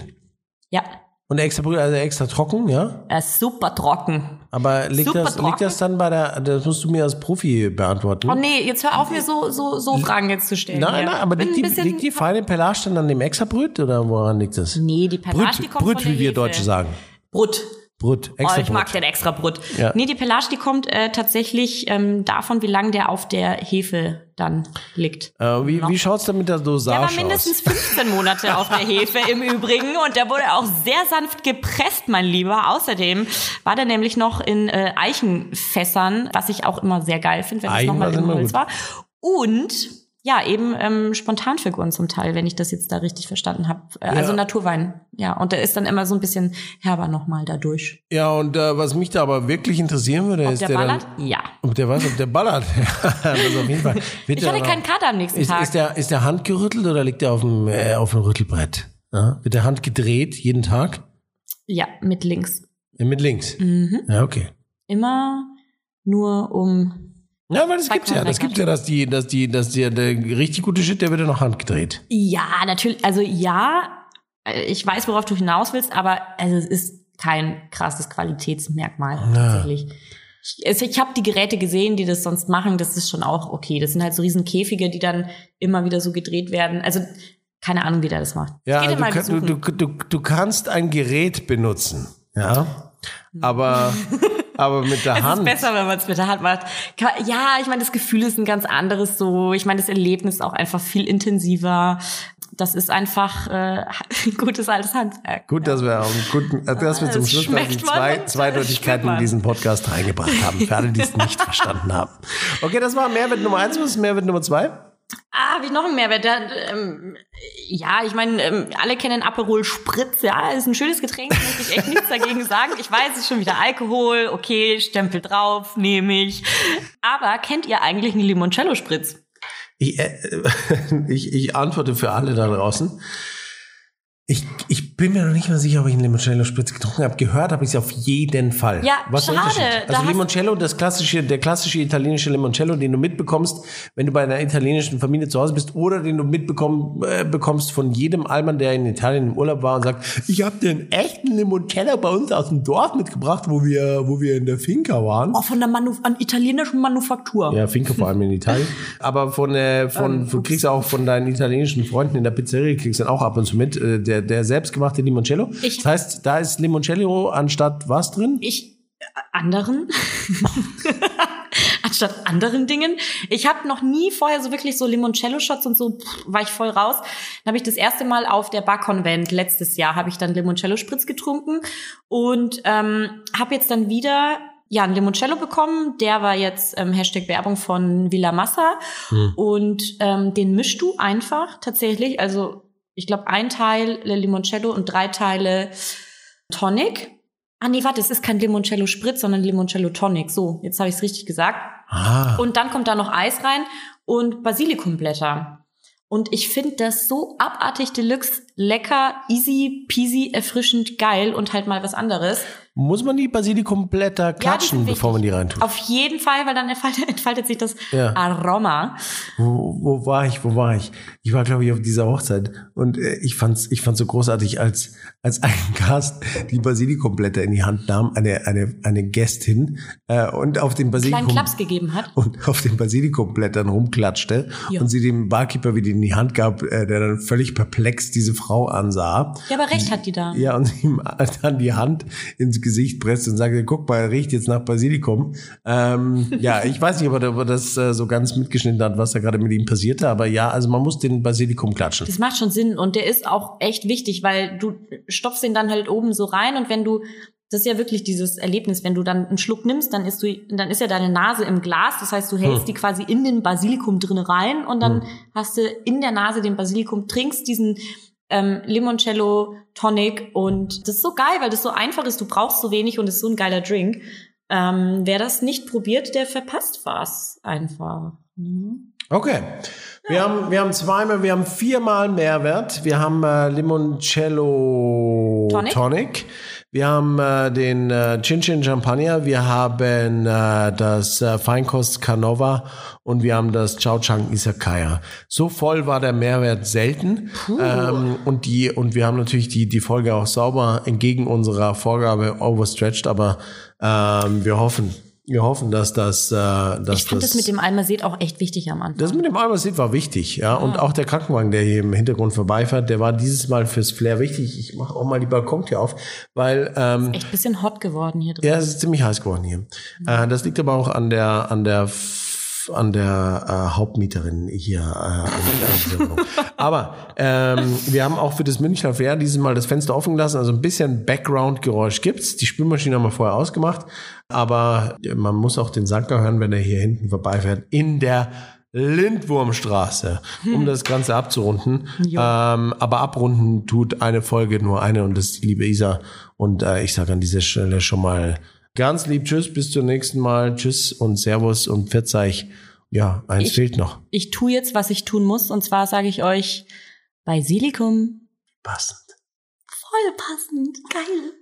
Ja, Und extra, Brühe, also extra trocken, ja? er ist super trocken. Aber liegt Super das, trocken. liegt das dann bei der, das musst du mir als Profi beantworten. Oh nee, jetzt hör auf mir so, so, so Fragen jetzt zu stellen. nein, ja. nein, aber liegt die, liegt die feine Pelage dann an dem Extrabrüt oder woran liegt das? Nee, die Pelage, die Brüt, kommt Brüt wie wir Hefe. Deutsche sagen. Brut. Brüt, Oh, extra ich mag den extra Brut. Ja. Nee, die Pelage, die kommt äh, tatsächlich ähm, davon, wie lange der auf der Hefe dann liegt. Äh, wie, wie schaut's denn mit der Der Dosage war mindestens aus? 15 Monate auf der Hefe im Übrigen und der wurde auch sehr sanft gepresst, mein Lieber. Außerdem war der nämlich noch in äh, Eichenfässern, was ich auch immer sehr geil finde, wenn es nochmal im Holz war. Und ja, eben ähm, Spontanfiguren zum Teil, wenn ich das jetzt da richtig verstanden habe. Äh, Also Ja. Naturwein. Ja, und der ist dann immer so ein bisschen herber nochmal dadurch. Ja, und äh, was mich da aber wirklich interessieren würde, Ob ist der der ballert? dann, Ja. ob der was, ob der ballert. Das auf jeden Fall. Wird Ich hatte keinen Kater am nächsten ist, Tag. ist der, ist der handgerüttelt oder liegt der auf dem, äh, auf dem Rüttelbrett? Ja? Wird der Hand gedreht jeden Tag? ja, mit links. Ja, mit links. Mhm. Ja, okay. Immer nur um Ja, weil das Zwei gibt's ja. Das gibt's ja, dass die, dass die, dass der, der richtig gute Shit, der wird ja noch handgedreht. Ja, natürlich. Also ja, äh, ich weiß, worauf du hinaus willst, aber also es ist kein krasses Qualitätsmerkmal tatsächlich. Ich, also ich habe die Geräte gesehen, die das sonst machen. Das ist schon auch okay. Das sind halt so riesen Käfige, die dann immer wieder so gedreht werden. Also keine Ahnung, wie der das macht. Ja, also du, besuchen. du, du, du, du kannst ein Gerät benutzen. Ja. Aber, aber mit der es Hand. ist besser, wenn man es mit der Hand macht. Ja, ich meine, das Gefühl ist ein ganz anderes so. Ich meine, das Erlebnis ist auch einfach viel intensiver. Das ist einfach äh, gutes altes Handwerk. Gut, dass wir, am guten, äh, dass wir zum Es Schluss noch die zwei, Zweideutigkeiten in diesen Podcast reingebracht haben. Für alle, die es nicht verstanden haben. Okay, das war Mehrwert Nummer eins. Was ist Mehrwert Nummer zwei? Ah, wie noch ein Mehrwert. Da, ähm, ja, ich meine, ähm, alle kennen Aperol Spritz. Ja, ist ein schönes Getränk, möchte ich echt nichts dagegen sagen. Ich weiß, es ist schon wieder Alkohol. Okay, Stempel drauf, nehme ich. Aber kennt ihr eigentlich einen Limoncello Spritz? Ich, äh, ich, ich antworte für alle da draußen. Ich, ich bin mir noch nicht mal sicher, ob ich einen Limoncello Spritz getrunken habe. Gehört habe ich sie auf jeden Fall. Ja, Was schade. Da Also hast- Limoncello, das klassische, der klassische italienische Limoncello, den du mitbekommst, wenn du bei einer italienischen Familie zu Hause bist, oder den du mitbekommst äh, von jedem Allmann, der in Italien im Urlaub war und sagt, ich habe den echten Limoncello bei uns aus dem Dorf mitgebracht, wo wir, wo wir in der Finca waren. Oh, von der Manu an italienischen Manufaktur. Ja, Finke vor allem in Italien. Aber von, äh, von, kriegst du auch von deinen italienischen Freunden in der Pizzeria, kriegst du dann auch ab und zu mit, äh, der, der selbstgemachte Limoncello. Ich- das heißt, da ist Limoncello anstatt was drin? Ich äh, anderen anstatt anderen Dingen. Ich habe noch nie vorher so wirklich so Limoncello Shots und so pff, war ich voll raus. Dann habe ich das erste Mal auf der Bar Convent letztes Jahr habe ich dann Limoncello Spritz getrunken und ähm, habe jetzt dann wieder ja, ein Limoncello bekommen. Der war jetzt ähm, Hashtag Werbung von Villa Massa. Und ähm, den mischst du einfach tatsächlich. Also ich glaube, ein Teil Limoncello und drei Teile Tonic. Ah nee, warte, es ist kein Limoncello Spritz, sondern Limoncello Tonic. So, jetzt habe ich es richtig gesagt. Ah, Und dann kommt da noch Eis rein und Basilikumblätter. Und ich finde das so abartig deluxe, lecker, easy peasy, erfrischend, geil und halt mal was anderes. Muss man die Basilikumblätter klatschen, sind bevor man die reintut? Auf jeden Fall, weil dann entfaltet, entfaltet sich das Ja. Aroma. Wo, wo war ich? Wo war ich? Ich war, glaube ich, auf dieser Hochzeit und äh, ich fand's, ich fand's so großartig, als als ein Gast die Basilikumblätter in die Hand nahm, eine eine eine Gästin äh, und auf den Basilikum Klaps gegeben hat. und auf den Basilikumblättern rumklatschte Ja. und sie dem Barkeeper wieder in die Hand gab, äh, der dann völlig perplex diese Frau ansah. Ja, aber recht hat die da. Ja, und ihm dann die Hand ins Gesicht presst und sagte, guck mal, riecht jetzt nach Basilikum. Ähm, ja, ich weiß nicht, ob er, ob er das äh, so ganz mitgeschnitten hat, was da gerade mit ihm passierte, aber ja, also man muss den Basilikum klatschen. Das macht schon Sinn und der ist auch echt wichtig, weil du stopfst den dann halt oben so rein und wenn du das ist ja wirklich dieses Erlebnis, wenn du dann einen Schluck nimmst, dann ist du dann ist ja deine Nase im Glas, das heißt, du hältst Hm. die quasi in den Basilikum drin rein und dann Hm. hast du in der Nase den Basilikum, trinkst diesen ähm, Limoncello Tonic und das ist so geil, weil das so einfach ist, du brauchst so wenig und es ist so ein geiler Drink. Ähm, wer das nicht probiert, der verpasst was einfach. Mhm. Okay. Wir haben, wir haben zweimal, wir haben viermal Mehrwert. Wir haben äh, Limoncello Tonic. Tonic. Wir haben äh, den äh, Chin Chin Champagner, wir haben äh, das äh, Feinkost Canova und wir haben das Chao Chang Isakaya. So voll war der Mehrwert selten. Ähm, und die und wir haben natürlich die die Folge auch sauber entgegen unserer Vorgabe overstretched, aber ähm, wir hoffen, wir hoffen, dass das, äh, dass Ich fand das, mit dem Almased auch echt wichtig am Anfang. das mit dem Almased war wichtig, ja. Und auch der Krankenwagen, der hier im Hintergrund vorbeifährt, der war dieses Mal fürs Flair wichtig. Ich mache auch mal die Balkontür auf, weil ähm, echt ein bisschen hot geworden hier drin. ja, es ist ziemlich heiß geworden hier. Äh, das liegt aber auch an der an der an der äh, Hauptmieterin hier. Äh, an aber ähm, wir haben auch für das Münchner Fair dieses Mal das Fenster offen gelassen. Also ein bisschen Background-Geräusch gibt's. Die Spülmaschine haben wir vorher ausgemacht, aber man muss auch den Sanker hören, wenn er hier hinten vorbeifährt in der Lindwurmstraße, um das Ganze abzurunden. Ähm, aber abrunden tut eine Folge nur eine und das ist die liebe Isa. Und äh, ich sage an dieser Stelle schon mal ganz lieb Tschüss, bis zum nächsten Mal. Tschüss und Servus und Verzeih. Ja, eins Ich- fehlt noch. Ich tue jetzt, was ich tun muss, und zwar sage ich euch Basilikum. Passend. Voll passend. Geil.